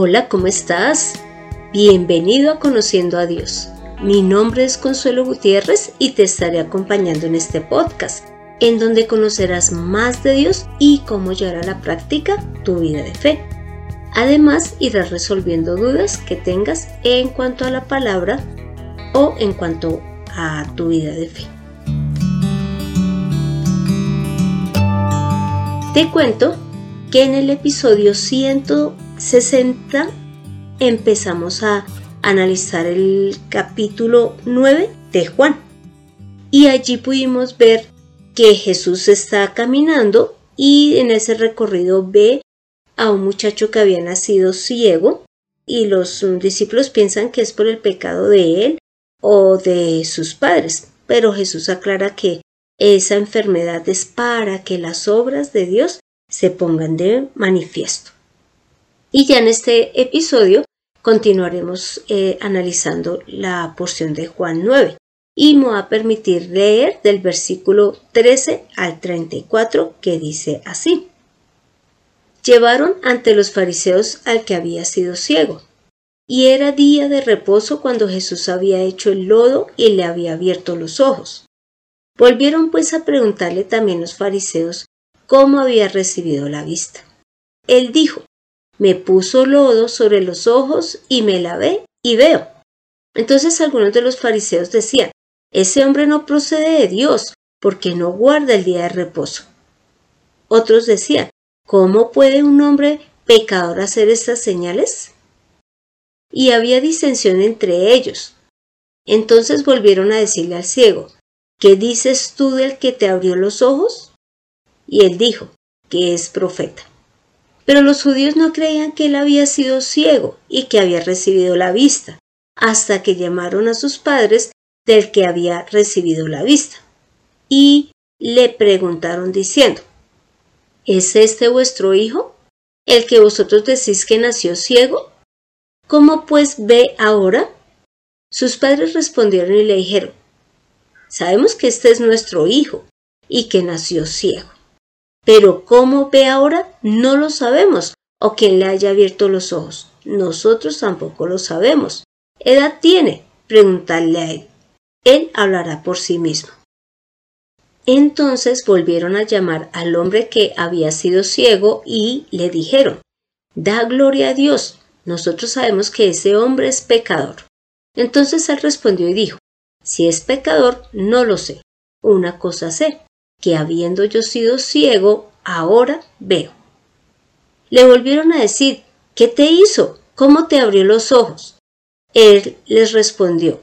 Hola, ¿cómo estás? Bienvenido a Conociendo a Dios. Mi nombre es Consuelo Gutiérrez y te estaré acompañando en este podcast, en donde conocerás más de Dios y cómo llevar a la práctica tu vida de fe. Además, irás resolviendo dudas que tengas en cuanto a la palabra o en cuanto a tu vida de fe. Te cuento que en el episodio 160 empezamos a analizar el capítulo 9 de Juan. Y allí pudimos ver que Jesús está caminando y en ese recorrido ve a un muchacho que había nacido ciego y los discípulos piensan que es por el pecado de él o de sus padres, pero Jesús aclara que esa enfermedad es para que las obras de Dios se pongan de manifiesto. Y ya en este episodio continuaremos eh, analizando la porción de Juan 9 y me va a permitir leer del versículo 13 al 34 que dice así. Llevaron ante los fariseos al que había sido ciego. Y era día de reposo cuando Jesús había hecho el lodo y le había abierto los ojos. Volvieron pues a preguntarle también los fariseos cómo había recibido la vista. Él dijo, me puso lodo sobre los ojos y me lavé y veo. Entonces algunos de los fariseos decían, ese hombre no procede de Dios, porque no guarda el día de reposo. Otros decían, ¿cómo puede un hombre pecador hacer estas señales? Y había disensión entre ellos. Entonces volvieron a decirle al ciego, ¿qué dices tú del que te abrió los ojos? y él dijo que es profeta. Pero los judíos no creían que él había sido ciego y que había recibido la vista, hasta que llamaron a sus padres del que había recibido la vista. Y le preguntaron diciendo, ¿Es este vuestro hijo, el que vosotros decís que nació ciego? ¿Cómo pues ve ahora? Sus padres respondieron y le dijeron, Sabemos que este es nuestro hijo y que nació ciego. Pero cómo ve ahora no lo sabemos, o quien le haya abierto los ojos. Nosotros tampoco lo sabemos. ¿Edad tiene? Preguntarle a él. Él hablará por sí mismo. Entonces volvieron a llamar al hombre que había sido ciego y le dijeron, Da gloria a Dios, nosotros sabemos que ese hombre es pecador. Entonces él respondió y dijo, Si es pecador, no lo sé. Una cosa sé, que habiendo yo sido ciego, ahora veo. Le volvieron a decir, ¿qué te hizo? ¿Cómo te abrió los ojos? Él les respondió,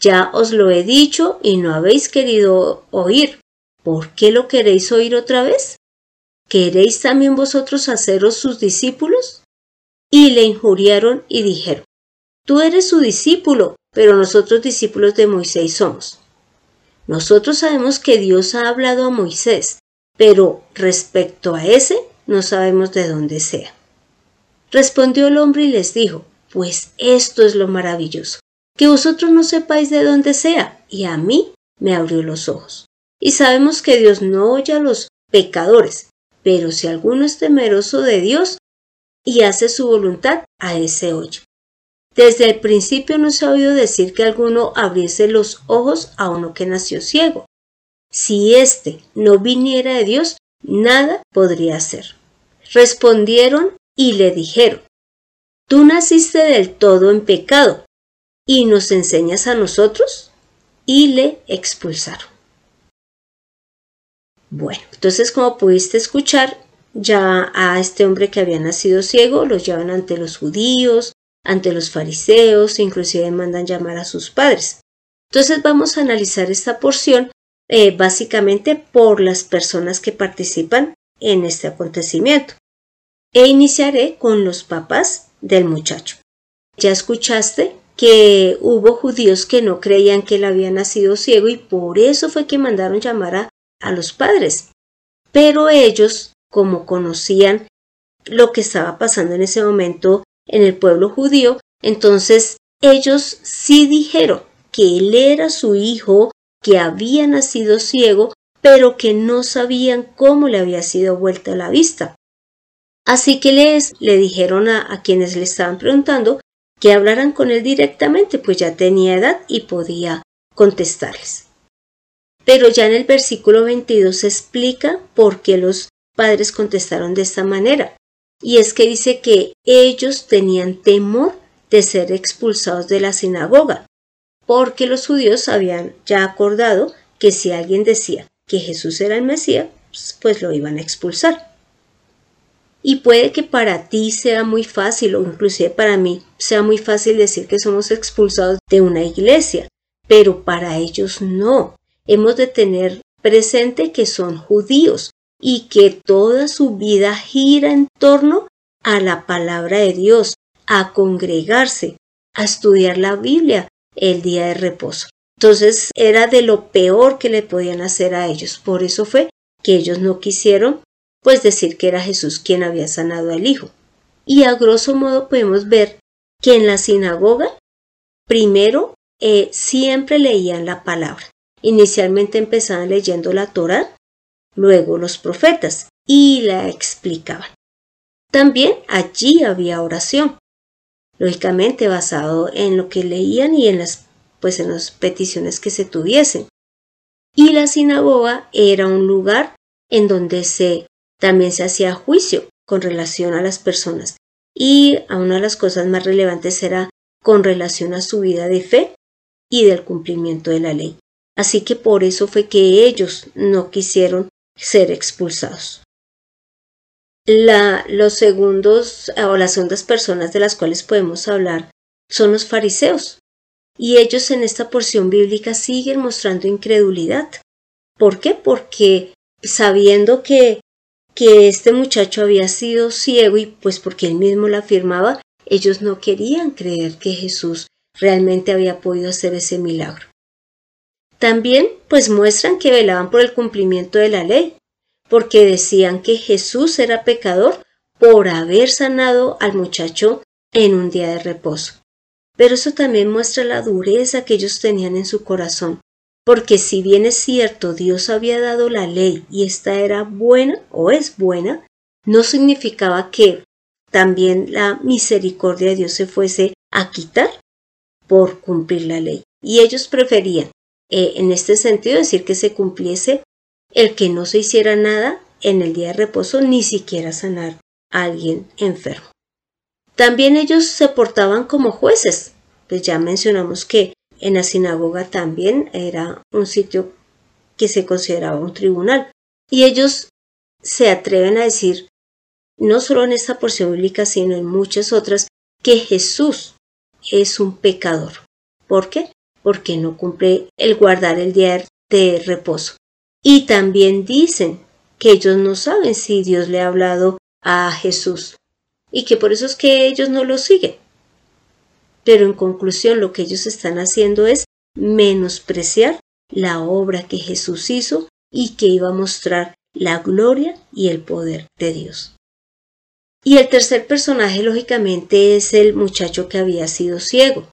ya os lo he dicho y no habéis querido oír. ¿Por qué lo queréis oír otra vez? ¿Queréis también vosotros haceros sus discípulos? Y le injuriaron y dijeron, Tú eres su discípulo, pero nosotros discípulos de Moisés somos. Nosotros sabemos que Dios ha hablado a Moisés, pero respecto a ese no sabemos de dónde sea. Respondió el hombre y les dijo, pues esto es lo maravilloso, que vosotros no sepáis de dónde sea, y a mí me abrió los ojos. Y sabemos que Dios no oye a los pecadores, pero si alguno es temeroso de Dios y hace su voluntad, a ese oye. Desde el principio no se ha oído decir que alguno abriese los ojos a uno que nació ciego. Si éste no viniera de Dios, nada podría hacer. Respondieron y le dijeron, Tú naciste del todo en pecado, ¿y nos enseñas a nosotros? Y le expulsaron. Bueno, entonces como pudiste escuchar, ya a este hombre que había nacido ciego lo llevan ante los judíos, ante los fariseos, inclusive mandan llamar a sus padres. Entonces vamos a analizar esta porción eh, básicamente por las personas que participan en este acontecimiento. E iniciaré con los papás del muchacho. Ya escuchaste que hubo judíos que no creían que él había nacido ciego y por eso fue que mandaron llamar a, a los padres. Pero ellos, como conocían lo que estaba pasando en ese momento en el pueblo judío, entonces ellos sí dijeron que él era su hijo, que había nacido ciego, pero que no sabían cómo le había sido vuelta la vista. Así que les le dijeron a, a quienes le estaban preguntando que hablaran con él directamente, pues ya tenía edad y podía contestarles. Pero ya en el versículo 22 se explica por qué los padres contestaron de esta manera. Y es que dice que ellos tenían temor de ser expulsados de la sinagoga, porque los judíos habían ya acordado que si alguien decía que Jesús era el Mesías, pues lo iban a expulsar. Y puede que para ti sea muy fácil, o inclusive para mí sea muy fácil decir que somos expulsados de una iglesia, pero para ellos no. Hemos de tener presente que son judíos y que toda su vida gira en torno a la palabra de Dios, a congregarse, a estudiar la Biblia el día de reposo. Entonces era de lo peor que le podían hacer a ellos. Por eso fue que ellos no quisieron pues decir que era Jesús quien había sanado al hijo. Y a grosso modo podemos ver que en la sinagoga primero eh, siempre leían la palabra. Inicialmente empezaban leyendo la Torah, luego los profetas, y la explicaban. También allí había oración, lógicamente basado en lo que leían y en las, pues en las peticiones que se tuviesen. Y la sinagoga era un lugar en donde se también se hacía juicio con relación a las personas y a una de las cosas más relevantes era con relación a su vida de fe y del cumplimiento de la ley. Así que por eso fue que ellos no quisieron ser expulsados. Los segundos o las segundas personas de las cuales podemos hablar son los fariseos. Y ellos en esta porción bíblica siguen mostrando incredulidad. ¿Por qué? Porque sabiendo que que este muchacho había sido ciego y pues porque él mismo lo afirmaba, ellos no querían creer que Jesús realmente había podido hacer ese milagro. También pues muestran que velaban por el cumplimiento de la ley, porque decían que Jesús era pecador por haber sanado al muchacho en un día de reposo. Pero eso también muestra la dureza que ellos tenían en su corazón, porque si bien es cierto Dios había dado la ley y esta era buena o es buena, no significaba que también la misericordia de Dios se fuese a quitar por cumplir la ley. Y ellos preferían, eh, en este sentido, decir que se cumpliese el que no se hiciera nada en el día de reposo, ni siquiera sanar a alguien enfermo. También ellos se portaban como jueces, pues ya mencionamos que en la sinagoga también era un sitio que se consideraba un tribunal. Y ellos se atreven a decir, no solo en esta porción bíblica, sino en muchas otras, que Jesús es un pecador. ¿Por qué? Porque no cumple el guardar el día de reposo. Y también dicen que ellos no saben si Dios le ha hablado a Jesús y que por eso es que ellos no lo siguen. Pero en conclusión lo que ellos están haciendo es menospreciar la obra que Jesús hizo y que iba a mostrar la gloria y el poder de Dios. Y el tercer personaje lógicamente es el muchacho que había sido ciego,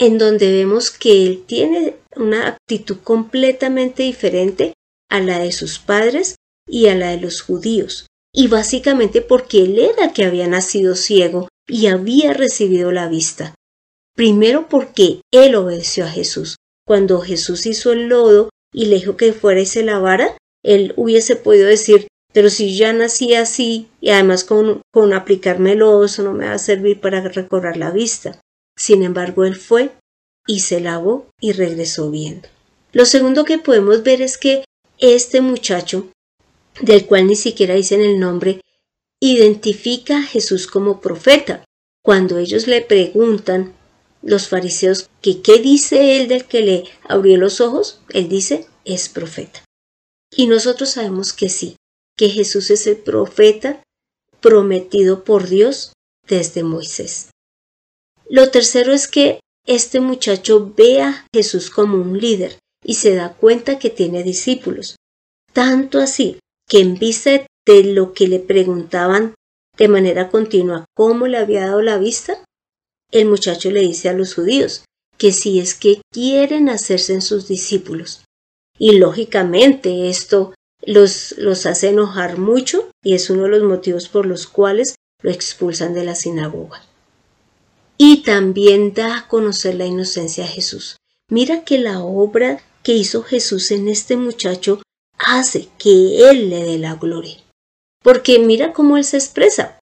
en donde vemos que él tiene una actitud completamente diferente a la de sus padres y a la de los judíos, y básicamente porque él era que había nacido ciego y había recibido la vista. Primero porque él obedeció a Jesús. Cuando Jesús hizo el lodo y le dijo que fuera y se lavara, él hubiese podido decir, pero si ya nací así y además con, con aplicarme lodo, eso no me va a servir para recobrar la vista. Sin embargo, él fue y se lavó y regresó viendo. Lo segundo que podemos ver es que este muchacho, del cual ni siquiera dicen el nombre, identifica a Jesús como profeta. Cuando ellos le preguntan, los fariseos, que qué dice él del que le abrió los ojos, él dice, es profeta. Y nosotros sabemos que sí, que Jesús es el profeta prometido por Dios desde Moisés. Lo tercero es que este muchacho ve a Jesús como un líder y se da cuenta que tiene discípulos. Tanto así que en vista de lo que le preguntaban de manera continua cómo le había dado la vista, el muchacho le dice a los judíos que si es que quieren hacerse en sus discípulos. Y lógicamente esto los, los hace enojar mucho y es uno de los motivos por los cuales lo expulsan de la sinagoga. Y también da a conocer la inocencia de Jesús. Mira que la obra que hizo Jesús en este muchacho hace que Él le dé la gloria. Porque mira cómo Él se expresa.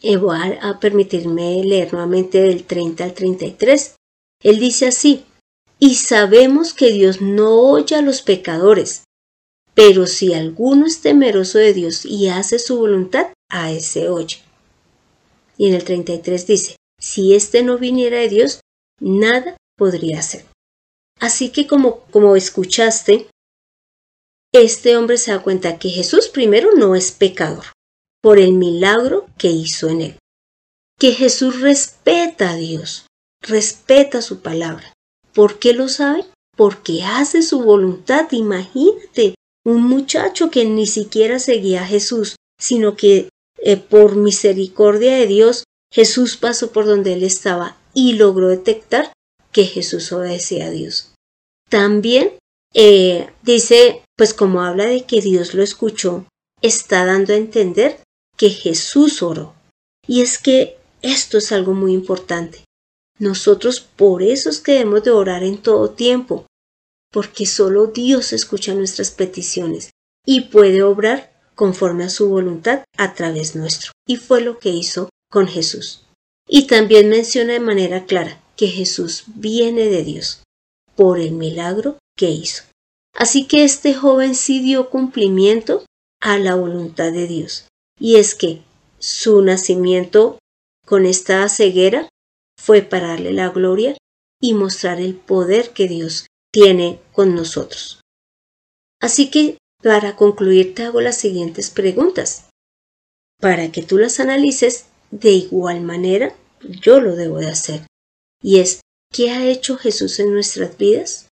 Y voy a permitirme leer nuevamente del 30 al 33. Él dice así, y sabemos que Dios no oye a los pecadores, pero si alguno es temeroso de Dios y hace su voluntad, a ese oye. Y en el 33 dice, si éste no viniera de Dios, nada podría hacer. Así que como, como escuchaste, este hombre se da cuenta que Jesús primero no es pecador por el milagro que hizo en él. Que Jesús respeta a Dios, respeta su palabra. ¿Por qué lo sabe? Porque hace su voluntad. Imagínate, un muchacho que ni siquiera seguía a Jesús, sino que eh, por misericordia de Dios Jesús pasó por donde él estaba y logró detectar que Jesús obedecía a Dios. También eh, dice, pues como habla de que Dios lo escuchó, está dando a entender que Jesús oró. Y es que esto es algo muy importante. Nosotros por eso es debemos de orar en todo tiempo, porque solo Dios escucha nuestras peticiones y puede obrar conforme a su voluntad a través nuestro. Y fue lo que hizo con Jesús. Y también menciona de manera clara que Jesús viene de Dios por el milagro que hizo. Así que este joven sí dio cumplimiento a la voluntad de Dios. Y es que su nacimiento con esta ceguera fue para darle la gloria y mostrar el poder que Dios tiene con nosotros. Así que, para concluir, te hago las siguientes preguntas. Para que tú las analices de igual manera, yo lo debo de hacer. Y es, ¿qué ha hecho Jesús en nuestras vidas?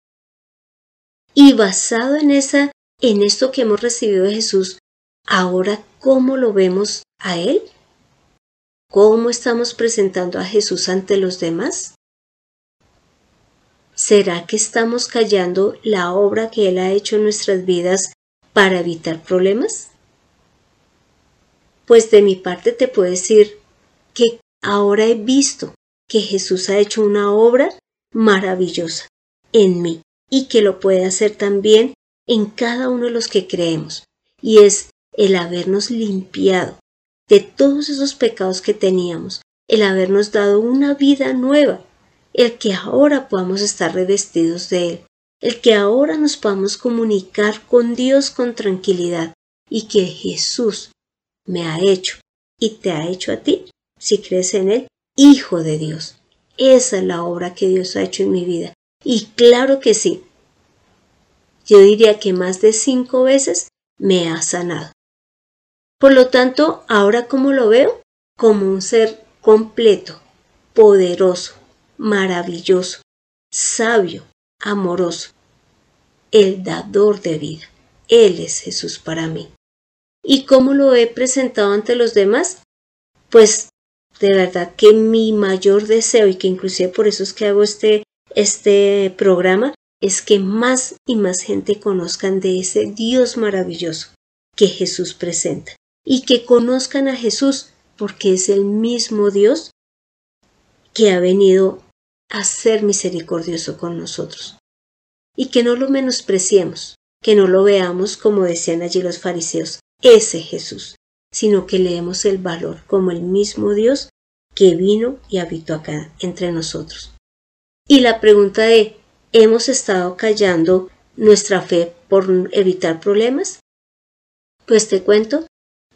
Y basado en esa, en esto que hemos recibido de Jesús, ahora cómo lo vemos a Él? ¿Cómo estamos presentando a Jesús ante los demás? ¿Será que estamos callando la obra que Él ha hecho en nuestras vidas para evitar problemas? Pues de mi parte te puedo decir que ahora he visto que Jesús ha hecho una obra maravillosa en mí y que lo puede hacer también en cada uno de los que creemos, y es el habernos limpiado de todos esos pecados que teníamos, el habernos dado una vida nueva, el que ahora podamos estar revestidos de Él, el que ahora nos podamos comunicar con Dios con tranquilidad y que Jesús me ha hecho y te ha hecho a ti, si crees en Él, Hijo de Dios. Esa es la obra que Dios ha hecho en mi vida. Y claro que sí. Yo diría que más de cinco veces me ha sanado. Por lo tanto, ahora como lo veo, como un ser completo, poderoso, maravilloso, sabio, amoroso, el dador de vida. Él es Jesús para mí. ¿Y cómo lo he presentado ante los demás? Pues de verdad que mi mayor deseo y que inclusive por eso es que hago este, este programa es que más y más gente conozcan de ese Dios maravilloso que Jesús presenta y que conozcan a Jesús porque es el mismo Dios que ha venido a ser misericordioso con nosotros. Y que no lo menospreciemos, que no lo veamos como decían allí los fariseos, ese Jesús, sino que le demos el valor como el mismo Dios que vino y habitó acá entre nosotros. Y la pregunta de ¿hemos estado callando nuestra fe por evitar problemas? Pues te cuento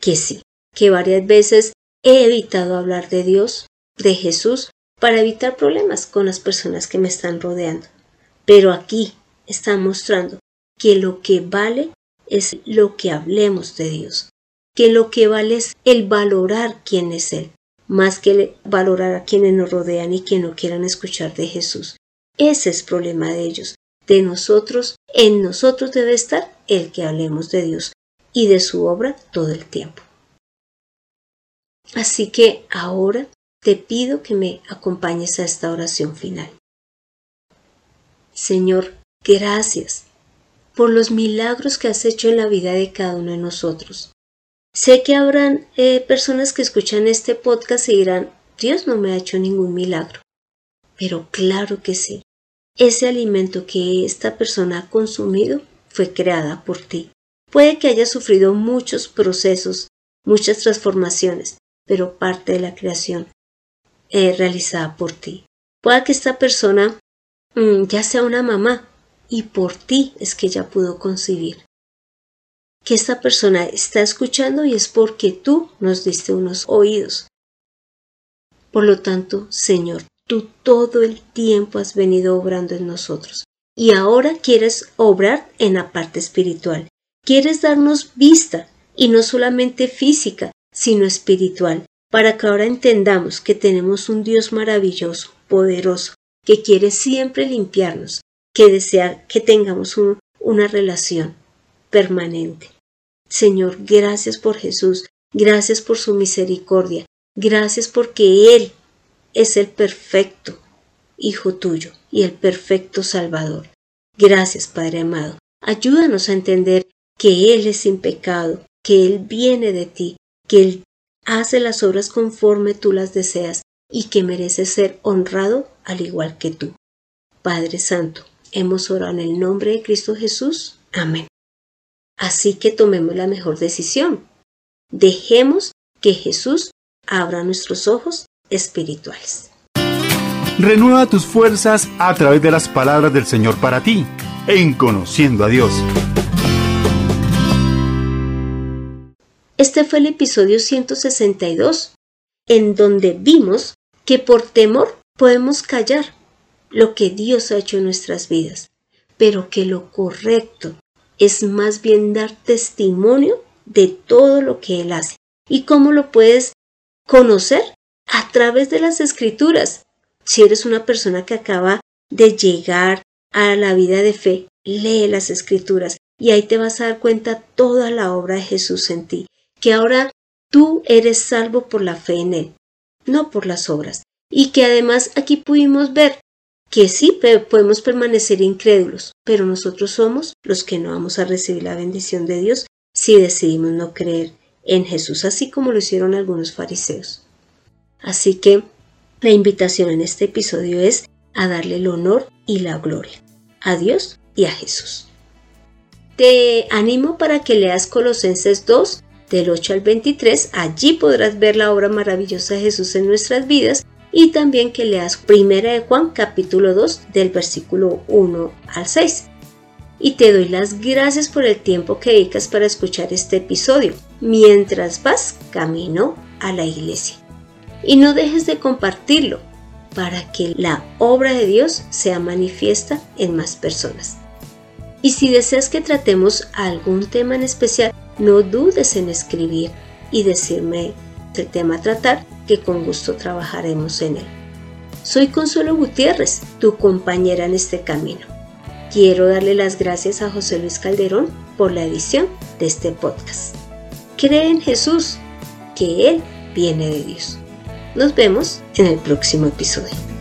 que sí, que varias veces he evitado hablar de Dios, de Jesús, para evitar problemas con las personas que me están rodeando. Pero aquí está mostrando que lo que vale es lo que hablemos de Dios, que lo que vale es el valorar quién es Él, más que valorar a quienes nos rodean y que no quieran escuchar de Jesús. Ese es problema de ellos. De nosotros, en nosotros debe estar el que hablemos de Dios y de su obra todo el tiempo. Así que ahora te pido que me acompañes a esta oración final. Señor, gracias, por los milagros que has hecho en la vida de cada uno de nosotros. Sé que habrán eh, personas que escuchan este podcast y dirán, Dios no me ha hecho ningún milagro. Pero claro que sí. Ese alimento que esta persona ha consumido fue creada por ti. Puede que haya sufrido muchos procesos, muchas transformaciones, pero parte de la creación realizada por ti. Puede que esta persona mm, ya sea una mamá y por ti es que ella pudo concebir. Que esta persona está escuchando y es porque tú nos diste unos oídos. Por lo tanto, Señor, tú todo el tiempo has venido obrando en nosotros y ahora quieres obrar en la parte espiritual. Quieres darnos vista y no solamente física, sino espiritual, para que ahora entendamos que tenemos un Dios maravilloso, poderoso, que quiere siempre limpiarnos, que desea que tengamos una relación permanente. Señor, gracias por Jesús, gracias por su misericordia, gracias porque Él es el perfecto Hijo tuyo y el perfecto Salvador. Gracias, Padre amado. Ayúdanos a entender que Él es sin pecado, que Él viene de ti, que Él hace las obras conforme tú las deseas y que merece ser honrado al igual que tú. Padre Santo, hemos orado en el nombre de Cristo Jesús. Amén. Así que tomemos la mejor decisión. Dejemos que Jesús abra nuestros ojos espirituales. Renueva tus fuerzas a través de las palabras del Señor para ti, en conociendo a Dios. Este fue el episodio 162, en donde vimos que por temor podemos callar lo que Dios ha hecho en nuestras vidas, pero que lo correcto es más bien dar testimonio de todo lo que Él hace. ¿Y cómo lo puedes conocer? A través de las escrituras. Si eres una persona que acaba de llegar a la vida de fe, lee las escrituras y ahí te vas a dar cuenta toda la obra de Jesús en ti que ahora tú eres salvo por la fe en Él, no por las obras. Y que además aquí pudimos ver que sí podemos permanecer incrédulos, pero nosotros somos los que no vamos a recibir la bendición de Dios si decidimos no creer en Jesús, así como lo hicieron algunos fariseos. Así que la invitación en este episodio es a darle el honor y la gloria a Dios y a Jesús. Te animo para que leas Colosenses 2 del 8 al 23, allí podrás ver la obra maravillosa de Jesús en nuestras vidas y también que leas Primera de Juan capítulo 2 del versículo 1 al 6. Y te doy las gracias por el tiempo que dedicas para escuchar este episodio mientras vas camino a la iglesia. Y no dejes de compartirlo para que la obra de Dios sea manifiesta en más personas. Y si deseas que tratemos algún tema en especial, no dudes en escribir y decirme el tema a tratar, que con gusto trabajaremos en él. Soy Consuelo Gutiérrez, tu compañera en este camino. Quiero darle las gracias a José Luis Calderón por la edición de este podcast. Cree en Jesús, que Él viene de Dios. Nos vemos en el próximo episodio.